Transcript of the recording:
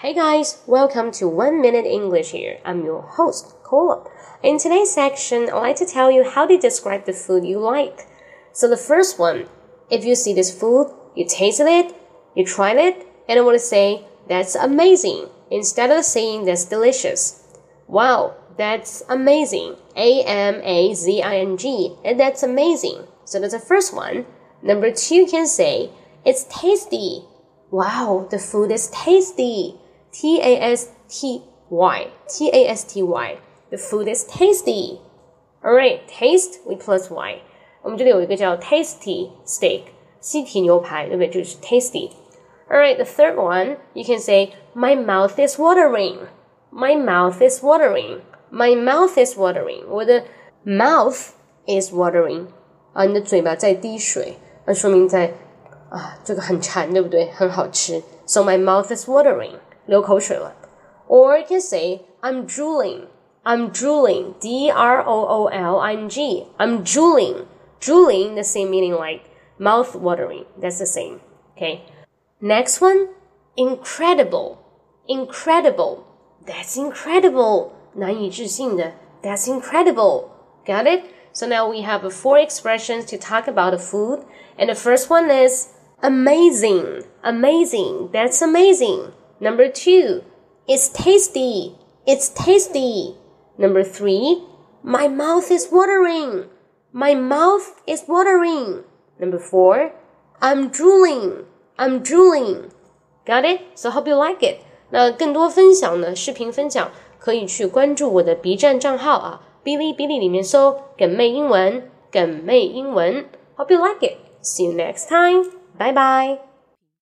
Hey guys, welcome to One Minute English here. I'm your host, Cola. In today's section, I'd like to tell you how to describe the food you like. So the first one, if you see this food, you tasted it, you tried it, and I want to say, that's amazing, instead of saying that's delicious. Wow, that's amazing. A M A Z I N G, and that's amazing. So that's the first one. Number two, you can say, it's tasty. Wow, the food is tasty. T A S T Y. T A S T Y. The food is tasty. Alright, taste we plus y。我们这里有一个叫 tasty steak，西堤牛排，对不对？就是 tasty。Alright, the third one you can say my mouth is watering. My mouth is watering. My mouth is watering. 我的 mouth is watering. 啊，你的嘴巴在滴水，那说明在啊这个很馋，对不对？很好吃。So my mouth is watering. 流口水了。Or you can say I'm drooling. I'm drooling. D R O O L I N G. I'm drooling. Drooling the same meaning like mouth watering. That's the same. Okay. Next one, incredible. Incredible. That's incredible. 难以置信的. That's incredible. Got it? So now we have four expressions to talk about the food. And the first one is amazing. Amazing. That's amazing. Number two, it's tasty. It's tasty. Number three, my mouth is watering. My mouth is watering. Number four, I'm drooling. I'm drooling. Got it? So hope you like it. 那更多分享呢，视频分享可以去关注我的 B 站账号啊，哔哩哔哩里面搜“梗妹英文”，梗妹英文。Hope you like it. See you next time. Bye bye.